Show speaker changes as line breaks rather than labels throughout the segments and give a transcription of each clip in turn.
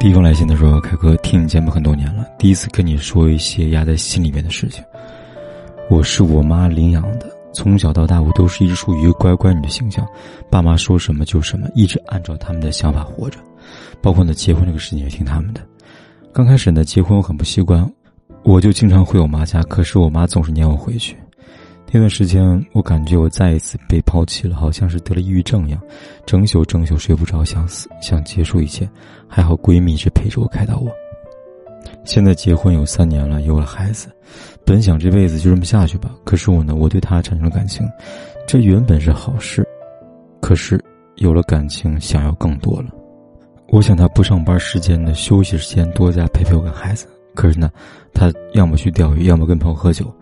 第一封来信的说：“凯哥，听你节目很多年了，第一次跟你说一些压在心里面的事情。我是我妈领养的，从小到大我都是一直属于乖乖女的形象，爸妈说什么就什么，一直按照他们的想法活着，包括呢结婚这个事情也听他们的。刚开始呢结婚我很不习惯，我就经常回我妈家，可是我妈总是撵我回去。”那段时间，我感觉我再一次被抛弃了，好像是得了抑郁症一样，整宿整宿睡不着，想死，想结束一切。还好闺蜜一直陪着我，开导我。现在结婚有三年了，有了孩子，本想这辈子就这么下去吧。可是我呢，我对她产生了感情，这原本是好事，可是有了感情，想要更多了。我想他不上班时间的休息时间多加陪陪我跟孩子。可是呢，他要么去钓鱼，要么跟朋友喝酒。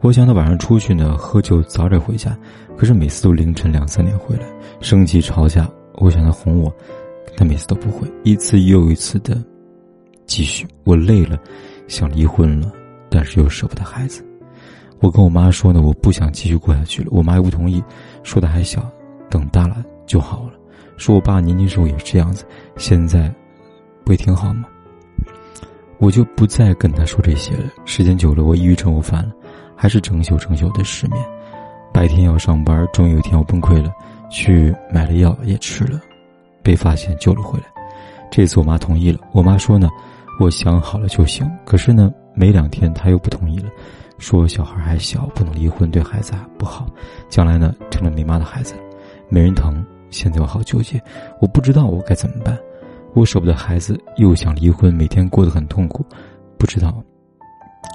我想他晚上出去呢，喝酒早点回家。可是每次都凌晨两三点回来，生气吵架。我想他哄我，他每次都不会，一次又一次的继续。我累了，想离婚了，但是又舍不得孩子。我跟我妈说呢，我不想继续过下去了。我妈又不同意，说他还小，等大了就好了。说我爸年轻时候也是这样子，现在不也挺好吗？我就不再跟他说这些了。时间久了，我抑郁症又犯了，还是整宿整宿的失眠。白天要上班，终于有一天我崩溃了，去买了药也吃了，被发现救了回来。这次我妈同意了。我妈说呢，我想好了就行。可是呢，没两天她又不同意了，说小孩还小，不能离婚，对孩子不好，将来呢成了没妈的孩子，没人疼。现在我好纠结，我不知道我该怎么办。我舍不得孩子，又想离婚，每天过得很痛苦，不知道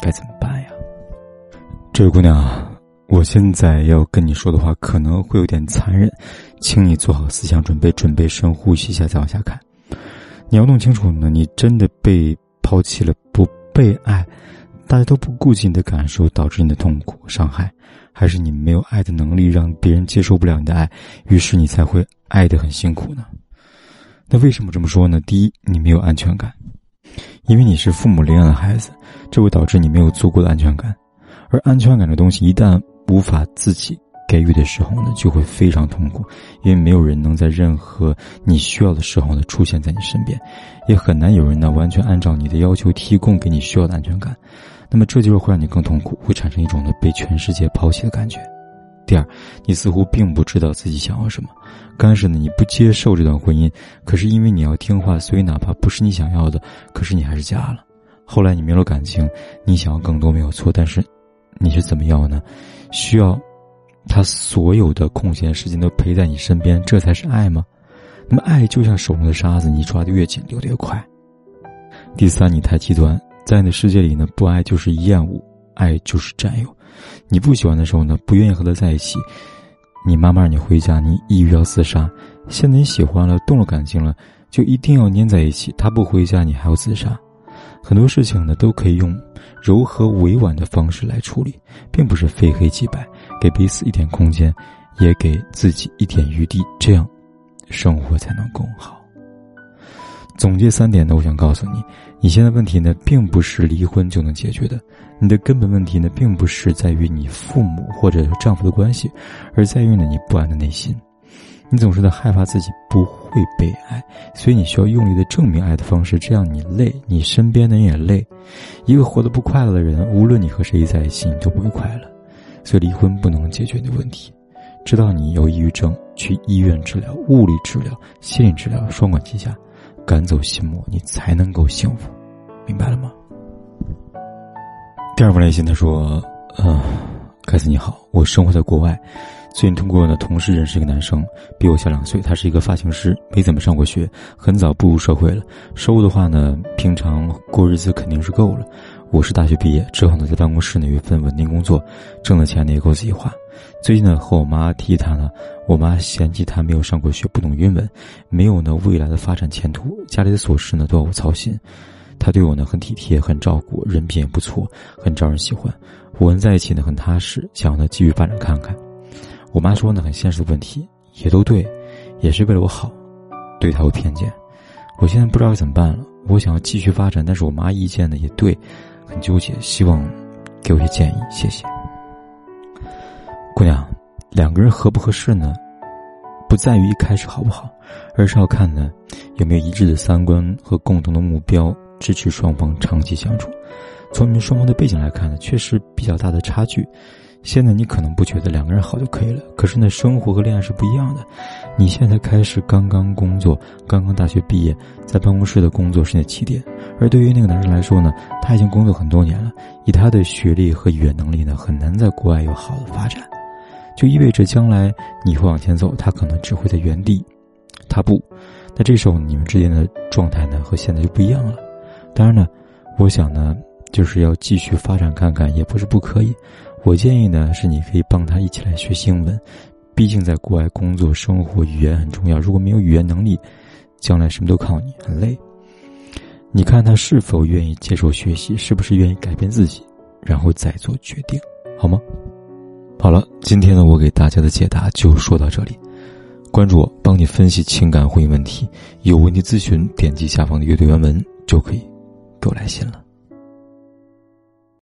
该怎么办呀。这位姑娘啊，我现在要跟你说的话可能会有点残忍，请你做好思想准备，准备深呼吸一下，再往下看。你要弄清楚呢，你真的被抛弃了，不被爱，大家都不顾及你的感受，导致你的痛苦伤害，还是你没有爱的能力，让别人接受不了你的爱，于是你才会爱得很辛苦呢？那为什么这么说呢？第一，你没有安全感，因为你是父母领养的孩子，这会导致你没有足够的安全感。而安全感的东西一旦无法自己给予的时候呢，就会非常痛苦，因为没有人能在任何你需要的时候呢出现在你身边，也很难有人呢完全按照你的要求提供给你需要的安全感。那么这就是会让你更痛苦，会产生一种呢被全世界抛弃的感觉。第二，你似乎并不知道自己想要什么。刚开始呢，你不接受这段婚姻，可是因为你要听话，所以哪怕不是你想要的，可是你还是嫁了。后来你没了感情，你想要更多没有错，但是你是怎么要呢？需要他所有的空闲时间都陪在你身边，这才是爱吗？那么爱就像手中的沙子，你抓得越紧，流得越快。第三，你太极端，在你的世界里呢，不爱就是厌恶，爱就是占有。你不喜欢的时候呢，不愿意和他在一起，你妈妈让你回家，你抑郁要自杀。现在你喜欢了，动了感情了，就一定要粘在一起。他不回家，你还要自杀。很多事情呢，都可以用柔和委婉的方式来处理，并不是非黑即白，给彼此一点空间，也给自己一点余地，这样，生活才能更好。总结三点呢，我想告诉你，你现在问题呢，并不是离婚就能解决的，你的根本问题呢，并不是在于你父母或者丈夫的关系，而在于呢你不安的内心，你总是在害怕自己不会被爱，所以你需要用力的证明爱的方式，这样你累，你身边的人也累，一个活得不快乐的人，无论你和谁在一起，你都不会快乐，所以离婚不能解决你的问题，知道你有抑郁症，去医院治疗，物理治疗、心理治疗，双管齐下。赶走心魔，你才能够幸福，明白了吗？第二封来信，他说：“嗯，凯斯你好，我生活在国外，最近通过呢同事认识一个男生，比我小两岁，他是一个发型师，没怎么上过学，很早步入社会了，收入的话呢，平常过日子肯定是够了。我是大学毕业之后呢，在办公室呢有一份稳定工作，挣的钱呢也够自己花。最近呢和我妈提他呢。”我妈嫌弃他没有上过学，不懂英文，没有呢未来的发展前途，家里的琐事呢都要我操心。他对我呢很体贴，很照顾，人品也不错，很招人喜欢。我们在一起呢很踏实，想要呢继续发展看看。我妈说呢很现实的问题，也都对，也是为了我好，对他有偏见。我现在不知道该怎么办了。我想要继续发展，但是我妈意见呢也对，很纠结，希望给我一些建议，谢谢。姑娘。两个人合不合适呢？不在于一开始好不好，而是要看呢有没有一致的三观和共同的目标，支持双方长期相处。从你们双方的背景来看呢，确实比较大的差距。现在你可能不觉得两个人好就可以了，可是呢，生活和恋爱是不一样的。你现在开始刚刚工作，刚刚大学毕业，在办公室的工作是你的起点，而对于那个男生来说呢，他已经工作很多年了，以他的学历和语言能力呢，很难在国外有好的发展。就意味着将来你会往前走，他可能只会在原地踏步。那这时候你们之间的状态呢，和现在就不一样了。当然呢，我想呢，就是要继续发展看看，也不是不可以。我建议呢，是你可以帮他一起来学英文，毕竟在国外工作生活，语言很重要。如果没有语言能力，将来什么都靠你，很累。你看他是否愿意接受学习，是不是愿意改变自己，然后再做决定，好吗？好了，今天呢，我给大家的解答就说到这里。关注我，帮你分析情感婚姻问题。有问题咨询，点击下方的阅读原文就可以给我来信了。